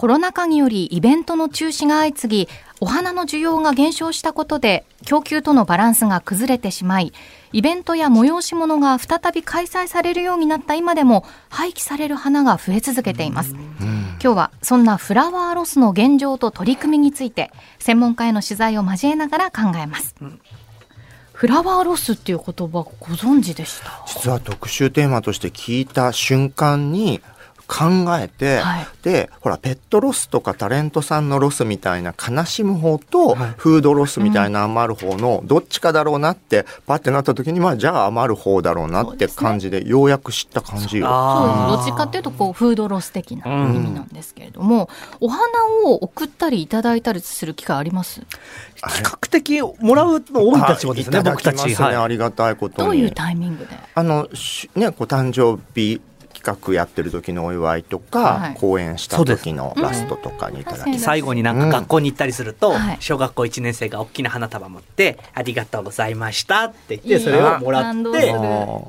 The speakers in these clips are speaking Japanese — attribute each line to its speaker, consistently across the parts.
Speaker 1: コロナ禍によりイベントの中止が相次ぎ、お花の需要が減少したことで、供給とのバランスが崩れてしまい、イベントや催し物が再び開催されるようになった今でも、廃棄される花が増え続けています。今日はそんなフラワーロスの現状と取り組みについて、専門家への取材を交えながら考えます。うんフラワーロスっていう言葉ご存知でした？
Speaker 2: 実は特集テーマとして聞いた瞬間に考えて、はい、でほらペットロスとかタレントさんのロスみたいな悲しむ方と、はい、フードロスみたいな余る方のどっちかだろうなってパッてなった時にまあじゃあ余る方だろうなって感じでようやく知った感じよ。
Speaker 1: そうどっちかっていうとこうフードロス的な意味なんですけれども、うん、お花を送ったりいただいたりする機会あります？
Speaker 3: 比較的もらうの多いたちもですね、僕たち、
Speaker 2: はい、ありがたいこと
Speaker 1: どういうタイミングで？
Speaker 2: あのねこう誕生日企画やってる時のお祝いとか、はい、講演した時のラストとかにいただき、
Speaker 3: 最後になんか学校に行ったりすると、うん、小学校1年生が大きな花束持って「ありがとうございました」って言ってそれをもらって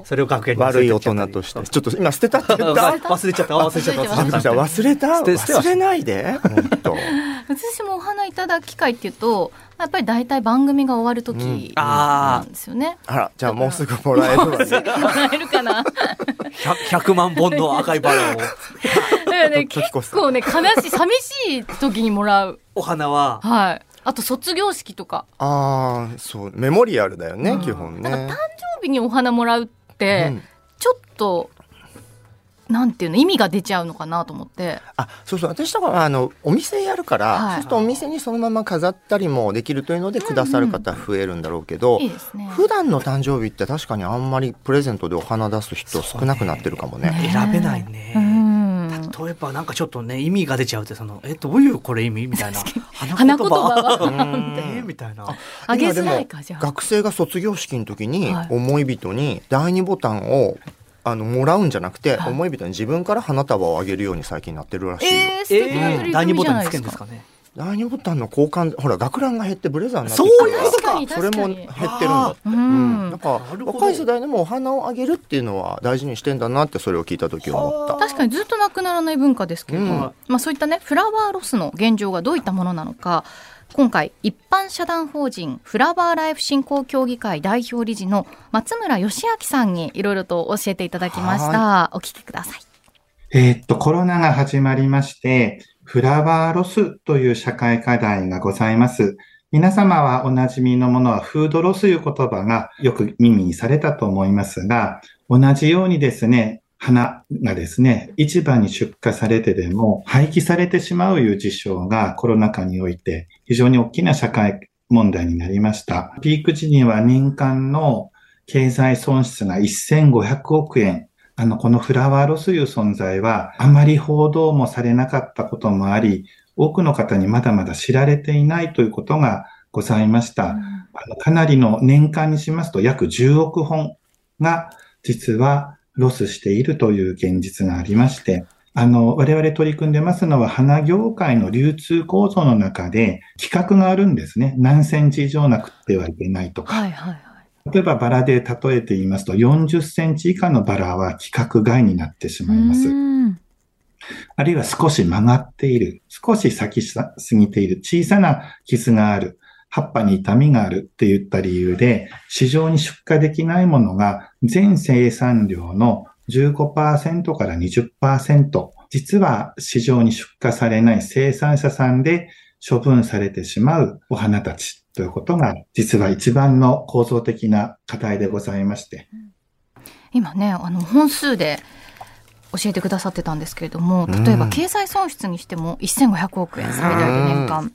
Speaker 3: それを学園に
Speaker 2: 悪い大人として。ちょっと今捨てたって言った。
Speaker 3: 忘れちゃった忘れちゃった
Speaker 2: 忘れた。忘れないで
Speaker 1: 私もお花いただく機会っていうとやっぱり大体番組が終わる時なんですよね。
Speaker 2: うん、あら、じゃあもうすぐもらえるわね。
Speaker 1: もらえるかな。
Speaker 3: 100, 万本の赤いバラを。だ
Speaker 1: からね、結構ね、悲しい、寂しい時にもらう。
Speaker 3: お花は。
Speaker 1: はい。あと卒業式とか。
Speaker 2: ああ、そう、メモリアルだよね、うん、基本ね。
Speaker 1: 誕生日にお花もらうって、うん、ちょっとなんていうの意味が出ちゃうのかなと思って。
Speaker 2: あそうそう。私とかはあのお店やるから、はい。はい、そうするとお店にそのまま飾ったりもできるというのでくださる方増えるんだろうけど、うんうんね、普段の誕生日って確かにあんまりプレゼントでお花出す人少なくなってるかもね。
Speaker 3: ね。選べないね、うん。例えばなんかちょっとね意味が出ちゃうってそのえどういうこれ意味みたいな。
Speaker 1: 花言葉。は
Speaker 3: えみたいな。
Speaker 1: あげづらいかじゃ
Speaker 2: 学生が卒業式の時に思い人に第二ボタンをあのもらうんじゃなくて、はい、思い人に自分から花束をあげるように最近なってるらしいよ。
Speaker 1: えー、素敵な取り組みじゃないですか。
Speaker 2: 第二ボタンの交換ほら学ランが減ってブレザーになって
Speaker 3: そういう
Speaker 2: それも減ってるんだうん、なんか若い世代でもお花をあげるっていうのは大事にしてんだなってそれを聞いた時思った。
Speaker 1: 確かにずっとなくならない文化ですけど、うん、まあそういったねフラワーロスの現状がどういったものなのか今回一般社団法人フラワーライフ振興協議会代表理事の松村義明さんにいろいろと教えていただきました。お聞きください。
Speaker 4: えー、っとコロナが始まりましてフラワーロスという社会課題がございます。皆様はおなじみのものはフードロスという言葉がよく耳にされたと思いますが、同じようにですね、花がですね、市場に出荷されてでも廃棄されてしまういう事象がコロナ禍において非常に大きな社会問題になりました。ピーク時には年間の経済損失が1500億円。あの、このフラワーロスという存在はあまり報道もされなかったこともあり、多くの方にまだまだ知られていないということがございました。うん、あのかなりの年間にしますと約10億本が実はロスしているという現実がありまして、あの、我々取り組んでますのは、花業界の流通構造の中で、規格があるんですね。何センチ以上なくてはいけないとか。はいはいはい。例えばバラで例えて言いますと、40センチ以下のバラは規格外になってしまいます。あるいは少し曲がっている、少し咲きすぎている、小さな傷がある、葉っぱに痛みがあるっていった理由で、市場に出荷できないものが全生産量の15%から20%、実は市場に出荷されない生産者さんで処分されてしまうお花たちということが、実は一番の構造的な課題でございまして。
Speaker 1: 今ね、あの、本数で教えてくださってたんですけれども、例えば経済損失にしても1500億円最大で年間。うん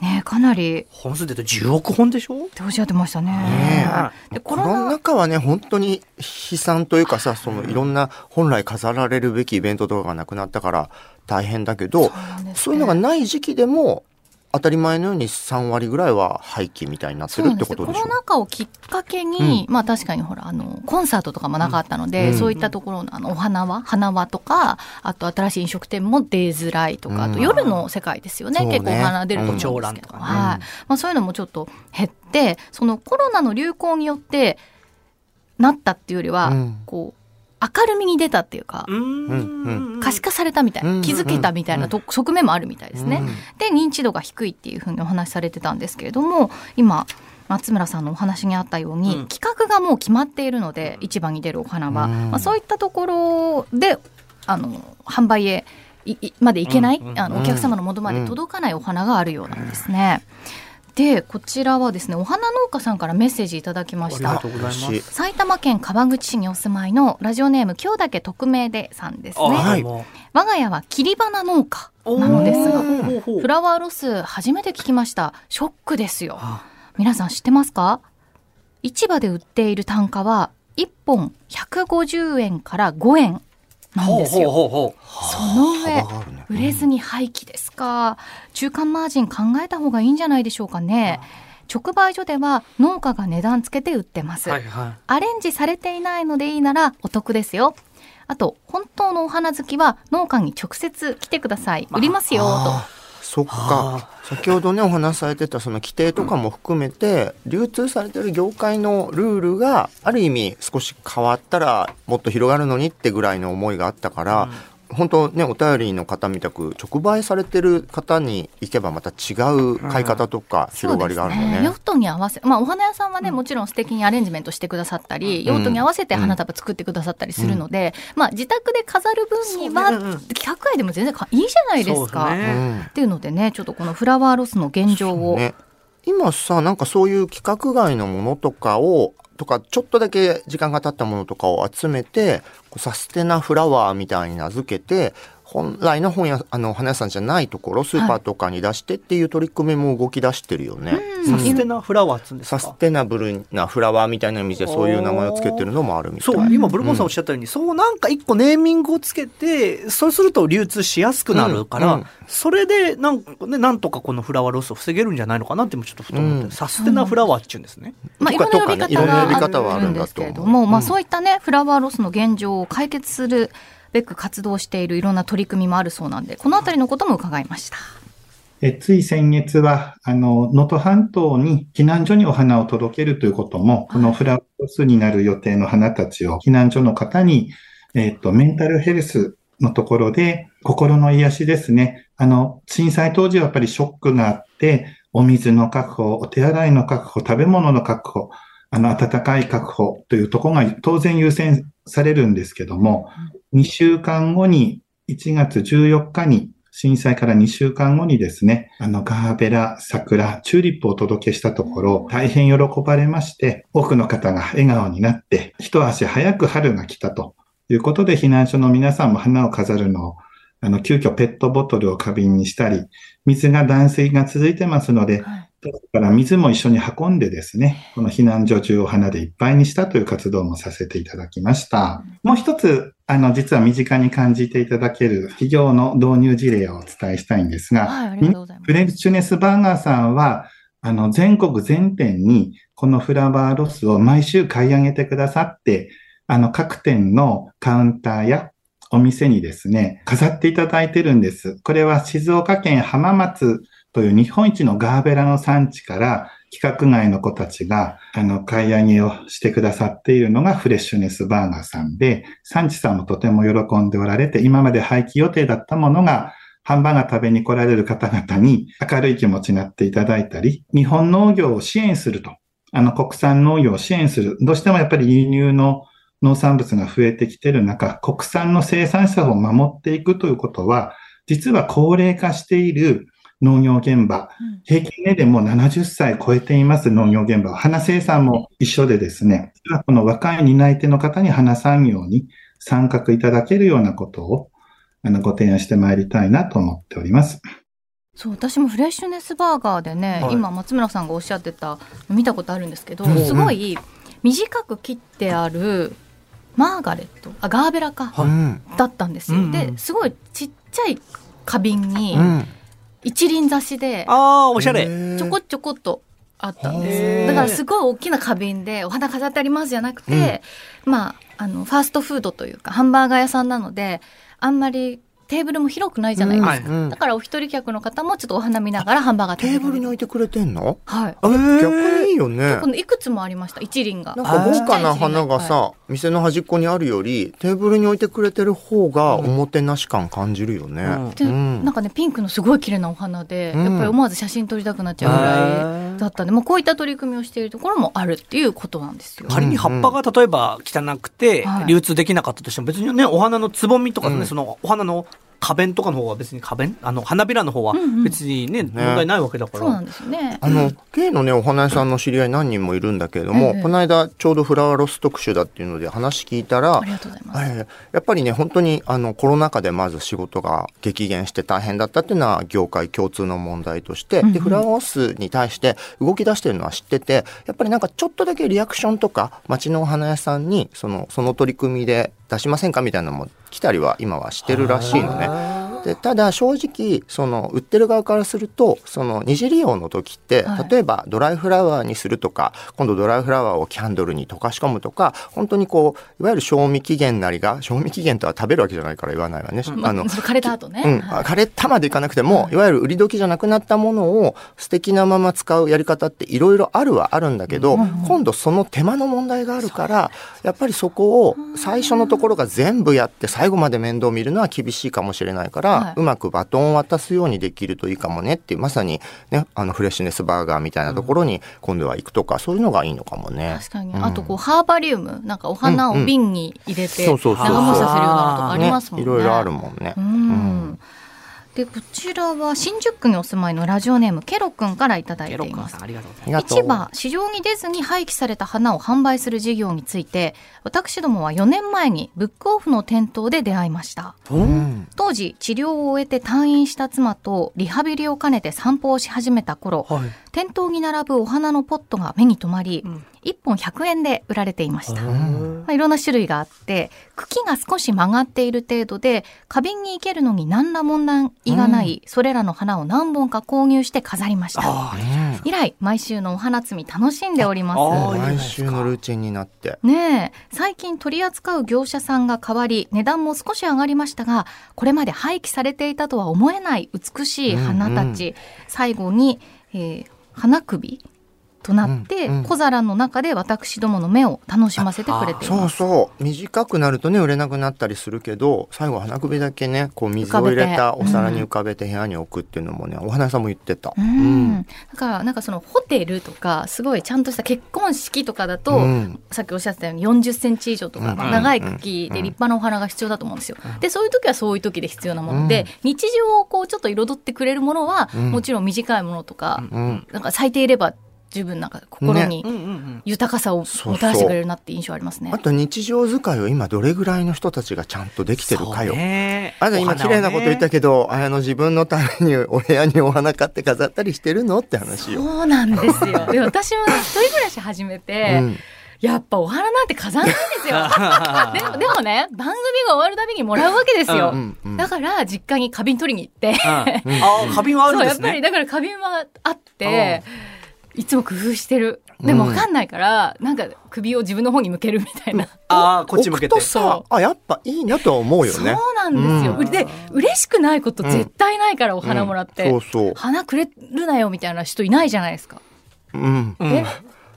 Speaker 1: ねかなり。
Speaker 3: 本数で言うと10億本でしょ？
Speaker 1: っておっしゃってましたね。ね
Speaker 2: でコロナ禍はね本当に悲惨というかさそのいろんな本来飾られるべきイベントとかがなくなったから大変だけどそう、ね,、いうのがない時期でも当たり前のように3割ぐらいは廃棄みたいになってるってことでしょコ
Speaker 1: ロナ禍をきっかけに、うん、まあ確かにほらあのコンサートとかもなかったので、うん、そういったところのあのお花輪花輪とかあと新しい飲食店も出づらいとか、あと夜の世界ですよね、結構お花出ると思うんですけど、はい。まあ、そういうのもちょっと減ってそのコロナの流行によってなったっていうよりは、こう明るみに出たっていうか、可視化されたみたいな、気づけたみたいな側面もあるみたいですね。で、認知度が低いっていうふうにお話しされてたんですけれども、今、松村さんのお話にあったように、企画がもう決まっているので、市場に出るお花は、まあ、そういったところで、あの、販売へまでいけない、あのお客様の元まで届かないお花があるようなんですね。でこちらはですねお花農家さんからメッセージいただきました。埼玉県川口市にお住まいのラジオネーム今日だけ匿名でさんですね、はい、我が家は切り花農家なのですがフラワーロス初めて聞きました。ショックですよ。皆さん知ってますか？市場で売っている単価は1本150円から5円なんですよ。ほうほうほうその上、売れずに廃棄ですか？中間マージン考えた方がいいんじゃないでしょうかね。直売所では農家が値段つけて売ってます、はいはい、アレンジされていないのでいいならお得ですよ。あと、本当のお花好きは農家に直接来てください。売りますよ、と。
Speaker 2: そっか。先ほどねお話しされてたその規定とかも含めて、流通されてる業界のルールがある意味少し変わったらもっと広がるのにってぐらいの思いがあったから、本当ねお便りの方みたく直売されてる方に行けばまた違う買い方とか広がりがあるのね,、
Speaker 1: ね。用途に合わせまあお花屋さんはね、もちろん素敵にアレンジメントしてくださったり、用途に合わせて花束作ってくださったりするので、まあ自宅で飾る分には、企画愛でも全然いいじゃないですか、っていうのでねちょっとこのフラワーロスの現状を、ね、
Speaker 2: 今さなんかそういう規格外のものとかをとかちょっとだけ時間が経ったものとかを集めてサステナフラワーみたいに名付けて本来の本屋あの花屋さんじゃないところスーパーとかに出してっていう取り組みも動き出してるよね。
Speaker 3: サステナフラワーっつうんです
Speaker 2: か？サステナブルなフラワーみたいな意味でそういう名前をつけてるのもあるみたい。
Speaker 3: そう今ブルボンさんおっしゃったように、うん、そうなんか一個ネーミングをつけてそうすると流通しやすくなるから、うんうん、それでなんか、ね、なんとかこのフラワーロスを防げるんじゃないのかなってもちょっとふと思って、サステナフラワーっていうんですね。
Speaker 1: まあいろんな呼び方があるんですけれども、まあそういったねフラワーロスの現状を解決するべく活動しているいろんな取り組みもあるそうなんで、このあたりのことも伺いました。
Speaker 4: えつい先月は、あの、能登半島に避難所にお花を届けるということも、このフラワースになる予定の花たちを避難所の方に、えっ、と、メンタルヘルスのところで、心の癒しですね。あの、震災当時はやっぱりショックがあって、お水の確保、お手洗いの確保、食べ物の確保、あの、暖かい確保というところが当然優先されるんですけども、2週間後に、1月14日に、震災から2週間後にですね、あの、ガーベラ、桜、チューリップをお届けしたところ、大変喜ばれまして、多くの方が笑顔になって、一足早く春が来たということで、避難所の皆さんも花を飾るのを、あの、急遽ペットボトルを花瓶にしたり、水が断水が続いてますので、はいだから水も一緒に運んでですね、この避難所中を花でいっぱいにしたという活動もさせていただきました。もう一つ、あの、実は身近に感じていただける企業の導入事例をお伝えしたいんですが、はい、ありがとうございます。フレッシュネスバーガーさんは、あの、全国全店にこのフラワーロスを毎週買い上げてくださって、あの、各店のカウンターやお店にですね、飾っていただいてるんです。これは静岡県浜松という日本一のガーベラの産地から規格外の子たちが、あの、買い上げをしてくださっているのがフレッシュネスバーガーさんで、産地さんもとても喜んでおられて、今まで廃棄予定だったものが、ハンバーガー食べに来られる方々に明るい気持ちになっていただいたり、日本農業を支援すると。あの、国産農業を支援する。どうしてもやっぱり輸入の農産物が増えてきている中、国産の生産者を守っていくということは、実は高齢化している農業現場、平均年齢も70歳超えています農業現場。花生産も一緒でですね、この若い担い手の方に花産業に参画いただけるようなことをあのご提案してまいりたいなと思っております。
Speaker 1: そう私もフレッシュネスバーガーでね、はい、今松村さんがおっしゃってた見たことあるんですけど、すごい短く切ってあるマーガレットあガーベラか、はい、だったんですよ、うんうん、ですごいちっちゃい花瓶に、うん一輪挿しで、
Speaker 3: ああ、おしゃれ。
Speaker 1: ちょこちょこっとあったんです。だからすごい大きな花瓶でお花飾ってありますじゃなくて、うん、まあ、あの、ファーストフードというか、ハンバーガー屋さんなので、あんまりテーブルも広くないじゃないですか。
Speaker 2: うん。
Speaker 1: だからお一人客の方もちょっとお花見ながらハンバーガー食べ
Speaker 2: テーブルに
Speaker 1: に
Speaker 2: 置いてくれてんの？
Speaker 1: はい。
Speaker 2: あ逆にいいよね。
Speaker 1: このいくつもありました、一輪が。
Speaker 2: なんか豪華な花がさ、店の端っこにあるよりテーブルに置いてくれてる方がおもてなし感感じるよね。
Speaker 3: うん。
Speaker 1: で
Speaker 2: うん。
Speaker 1: なんかねピンクのすごい綺麗なお花で、
Speaker 2: うん。
Speaker 1: やっぱり思わず写真撮りたくなっちゃうぐらいだったんで、まあ、こういった取り組みをしているところもあるっていうことなんですよ。
Speaker 3: 仮に葉っぱが例えば汚くて
Speaker 1: はい。
Speaker 3: 流通できなかったとしても別にねお花のつぼみとかね、
Speaker 2: うん。
Speaker 3: そのお花の花弁とかの方は別に花弁あの花びらの方は
Speaker 1: うんうん
Speaker 3: 別にね、問題ないわけだから。
Speaker 1: そうなんですよね。
Speaker 2: あの、ゲイのね、お花屋さんの知り合い何人もいるんだけれども、
Speaker 1: ええ
Speaker 2: この間ちょうどフラワーロス特集だっていうので話聞いたら
Speaker 1: あ、りがとうございます。
Speaker 2: ええやっぱりね、本当にあのコロナ禍でまず仕事が激減して大変だったっていうのは業界共通の問題として、
Speaker 1: うんうん
Speaker 2: で、フラワーロスに対して動き出してるのは知ってて、やっぱりなんかちょっとだけリアクションとか、街のお花屋さんに、その、その取り組みで出しませんか？みたいなのも来たりは今はしてるらしいのね。でただ正直その売ってる側からするとその二次利用の時って、
Speaker 1: はい
Speaker 2: 例えばドライフラワーにするとか今度ドライフラワーをキャンドルに溶かし込むとか本当にこういわゆる賞味期限なりが賞味期限とは食べるわけじゃないから言わないわね。
Speaker 1: まあ、
Speaker 2: あの
Speaker 1: 枯れた後ね。
Speaker 2: うん、
Speaker 1: はい
Speaker 2: 枯れたまでいかなくても、いわゆる売り時じゃなくなったものを素敵なまま使うやり方っていろいろあるはあるんだけど、今度その手間の問題があるからやっぱりそこを最初のところが全部やって最後まで面倒見るのは厳しいかもしれないから、
Speaker 1: はいう
Speaker 2: まくバトンを渡すようにできるといいかもねっていうまさに、ね、あのフレッシュネスバーガーみたいなところに今度は行くとか、そういうのがいいのかもね。
Speaker 1: 確かに、
Speaker 2: うん
Speaker 1: あとこうハーバリウムなんかお花を瓶に入れて長持ちさせるようなのとかありますもんね。
Speaker 2: いろいろあるもんね。
Speaker 1: うん
Speaker 2: うん
Speaker 1: でこちらは新宿区にお住まいのラジオネームケロくんからいただい
Speaker 3: ケ
Speaker 1: ています。市場市場に出ずに廃棄された花を販売する事業について私どもは4年前にブックオフの店頭で出会いました。
Speaker 3: す。
Speaker 2: うん。
Speaker 1: 当時治療を終えて退院した妻とリハビリを兼ねて散歩をし始めた頃
Speaker 3: はい。
Speaker 1: 店頭に並ぶお花のポットが目に留まり、
Speaker 3: うん。
Speaker 1: 1本100円で売られていました、
Speaker 2: ん。
Speaker 1: まあ、いろんな種類があって茎が少し曲がっている程度で花瓶に生けるのに何ら問題がない、それらの花を何本か購入して飾りました。以来毎週のお花摘み楽しんでおりま
Speaker 3: あ
Speaker 1: す
Speaker 3: ー
Speaker 2: 毎週のルーチンになって。
Speaker 1: ねえ。最近取り扱う業者さんが変わり値段も少し上がりましたがこれまで廃棄されていたとは思えない美しい花たち、最後に、えー花首となって、
Speaker 2: うんうん。
Speaker 1: 小皿の中で私どもの目を楽しませてくれてい
Speaker 2: そう
Speaker 1: ます。
Speaker 2: そう短くなるとね売れなくなったりするけど最後花首だけねこう水を入れたお皿に浮かべて部屋に置くっていうのもね、お花屋さんも言ってた。
Speaker 1: うん。だからなんかそのホテルとかすごいちゃんとした結婚式とかだと、
Speaker 2: うん。
Speaker 1: さっきおっしゃってたように40センチ以上とか、長い茎で立派なお花が必要だと思うんですよ。でそういう時はそういう時で必要なもので、日常をこうちょっと彩ってくれるものは、
Speaker 2: うん。
Speaker 1: もちろん短いものとか、
Speaker 2: うん。
Speaker 1: なんか咲いていれば十分なんか心に。豊かさをもたらしてくれるなって印象ありますね。
Speaker 2: あと日常使いを今どれぐらいの人たちがちゃんとできてるかよ。
Speaker 3: ね
Speaker 2: あなた今綺麗なこと言ったけど、あの自分のためにお部屋にお花買って飾ったりしてるのって話よ。
Speaker 1: そうなんですよ。で私も一人暮らし始めて、
Speaker 2: うん
Speaker 1: やっぱお花なんて飾らないんですよ。でもでもね番組が終わるたびにもらうわけですよ。
Speaker 2: うんうん
Speaker 1: だから実家に花瓶取りに行って、
Speaker 3: うんああ、花瓶はあるんです
Speaker 1: そうやっぱり
Speaker 3: ね。
Speaker 1: だから花瓶はあって、いつも工夫してる。でもわかんないから、なんか首を自分の方に向けるみたいな。
Speaker 3: ああ、こっち向けて。
Speaker 2: さあやっぱいいなとは思うよ
Speaker 1: そう
Speaker 2: ね。
Speaker 1: なんですよ。
Speaker 2: うん
Speaker 1: で、嬉しくないこと絶対ないから、お花もらって。
Speaker 2: うんそうそう
Speaker 1: 花くれるなよみたいな人いないじゃないですか。
Speaker 2: うん。
Speaker 3: うん
Speaker 1: え？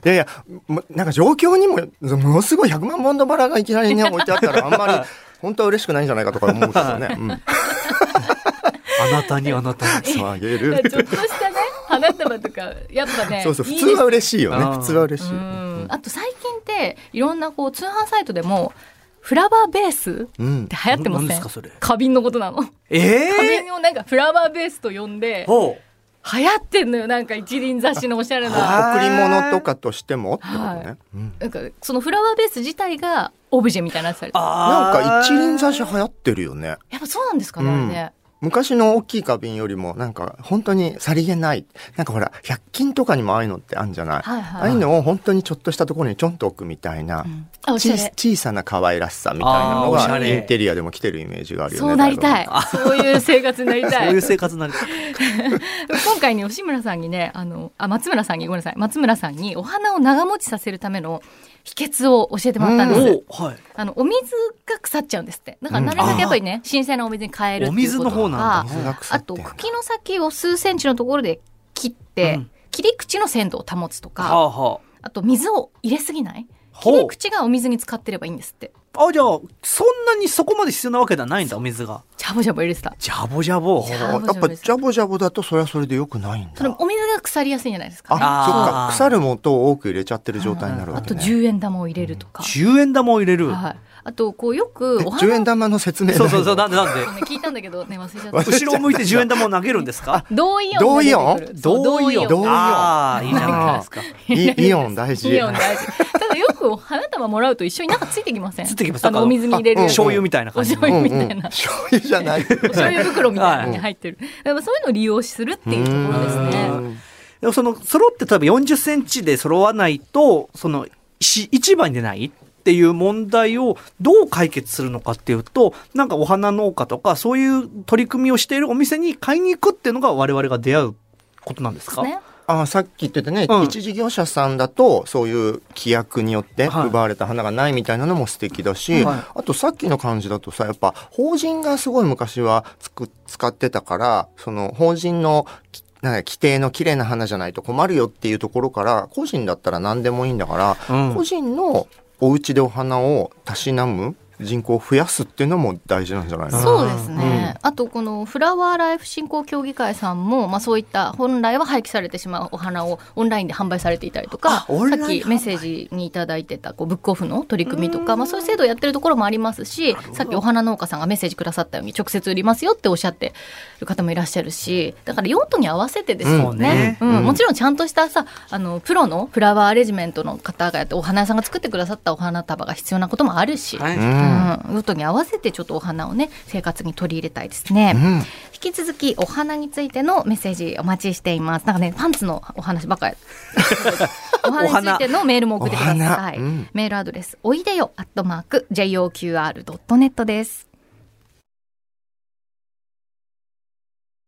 Speaker 2: いやいや、もなんか状況にも、ものすごい100万本のバラがいきなりね、置いてあったら、あんまり、本当は嬉しくないんじゃないかとか思うけどね。うん。
Speaker 3: あなたにあなたに。
Speaker 2: あげる。
Speaker 1: ちょっとしたね、花束とか、やっぱね、
Speaker 2: そうそう、普通は嬉しいよね。普通は嬉しい。
Speaker 1: うんあと最近って、いろんなこう、通販サイトでも、フラワーベースっ
Speaker 2: うん
Speaker 1: て。流行ってま
Speaker 3: すかそれ
Speaker 1: 花瓶のことなの。
Speaker 3: ええ
Speaker 1: 花瓶をなんかフラワーベースと呼んで。流行ってんのよ、なんか一輪雑誌のおしゃれな。
Speaker 2: 贈り物とかとしてもってこと
Speaker 1: は
Speaker 2: ね。うん
Speaker 1: なんか、そのフラワーベース自体がオブジェみたいになってたり。
Speaker 3: あ
Speaker 2: なんか一輪挿し
Speaker 3: し。
Speaker 2: 流行ってるよね。
Speaker 1: やっぱそうなんですかね、あれね。
Speaker 2: 昔の大きい花瓶よりもなんか本当にさりげない。なんかほら、100均とかにもああいうのってあるんじゃない、
Speaker 1: はいはい
Speaker 2: ああいうのを本当にちょっとしたところにちょんと置くみたいな。
Speaker 1: うん
Speaker 2: 小さな可愛らしさみたいなのがインテリアでも来てるイメージがあるよね。
Speaker 1: そうなりたい
Speaker 2: だ。
Speaker 1: そういう生活になりたい
Speaker 3: そういう。生活になる。
Speaker 1: 今回ね吉村さんにねあのあ松村さんにごめんなさい松村さんにお花を長持ちさせるための秘訣を教えてもらったんです。
Speaker 3: おはい。
Speaker 1: あの、お水が腐っちゃうんですって。だからなるべくやっぱりね、新鮮なお水に変えるっていうこととか。あと、茎の先を数センチのところで切って、
Speaker 3: うん
Speaker 1: 切り口の鮮度を保つとか、
Speaker 3: はあは
Speaker 1: あと水を入れすぎない？切り口がお水に浸かってればいいんですって。
Speaker 3: あ。あ、じゃあ、そんなにそこまで必要なわけではないんだ、お水が。
Speaker 1: ジャボジャボ入れてた。
Speaker 3: ジャボジャボ。
Speaker 1: ジャ
Speaker 2: やっぱジャボジャボだとそれはそれでよくないんだ。
Speaker 1: それお水が腐りやすいんじゃないですか、ね。
Speaker 2: あ、そっか。腐るもとを多く入れちゃってる状態になる
Speaker 1: あと
Speaker 2: わけね。
Speaker 1: 10円玉を入れるとか。
Speaker 3: 10円玉を入れる？
Speaker 1: はい。あと、こうよくお
Speaker 2: 10円
Speaker 1: 花
Speaker 2: 玉の説明
Speaker 3: そうそうそう、
Speaker 2: だ。
Speaker 3: なんでなんで？
Speaker 1: ね 聞いたんだけどね忘れちゃった。
Speaker 3: 後ろを向いて10円玉を投げるんですか？
Speaker 1: 同イオンが出てくる。そう
Speaker 3: 同イオン。
Speaker 2: 同イオン
Speaker 3: ああ、いいじゃないですか。
Speaker 2: イイオン大事。
Speaker 1: イオン大事。ただよく花束もらうと一緒になんかついてきません？
Speaker 3: てきます
Speaker 1: あのお水に入れる。
Speaker 3: 醤油みたいな
Speaker 1: お
Speaker 3: 感じの。
Speaker 1: 醤油みたいな。
Speaker 2: 醤油じゃない。
Speaker 1: お醤油袋みたいなのに入ってる。やっぱそういうのを利用するっていうところですね。
Speaker 2: うん
Speaker 3: でもその、揃って例えば40センチで揃わないと、その、し市場に出ないっていう問題をどう解決するのかっていうと、なんかお花農家とかそういう取り組みをしているお店に買いに行くっていうのが我々が出会うことなんですか？
Speaker 1: ね。
Speaker 2: あさっき言ってたね、
Speaker 3: うん。
Speaker 2: 一事業者さんだとそういう規約によって
Speaker 3: はい。
Speaker 2: 奪われた花がないみたいなのも素敵だし、
Speaker 3: はい。
Speaker 2: あとさっきの感じだとさやっぱ法人がすごい昔はつく使ってたからその法人のきなんか規定の綺麗な花じゃないと困るよっていうところから個人だったら何でもいいんだから、
Speaker 3: うん。
Speaker 2: 個人のお家でお花をたしなむ人口を増やすっていうのも大事なんじゃないの？
Speaker 1: そうですね。あと、このフラワーライフ振興協議会さんも、まあそういった本来は廃棄されてしまうお花をオンラインで販売されていたりとか、さっきメッセージにいただいてたこうブックオフの取り組みとか、まあそういう制度をやってるところもありますし、さっきお花農家さんがメッセージくださったように直接売りますよっておっしゃってる方もいらっしゃるし、だから用途に合わせてですよね。
Speaker 3: うん。
Speaker 1: うん。もちろんちゃんとしたさ、あの、プロのフラワーアレジメントの方がやって、お花屋さんが作ってくださったお花束が必要なこともあるし、
Speaker 3: はい。
Speaker 2: うん
Speaker 1: うん、用途に合わせてちょっとお花をね生活に取り入れたいですね、
Speaker 2: うん。
Speaker 1: 引き続きお花についてのメッセージお待ちしています。なんかねパンツのお話ばっかり。お花についてのメールも送ってくだ
Speaker 2: お
Speaker 1: さい、
Speaker 2: 花。うん。
Speaker 1: メールアドレスおいでよアットマーク JOQR.net です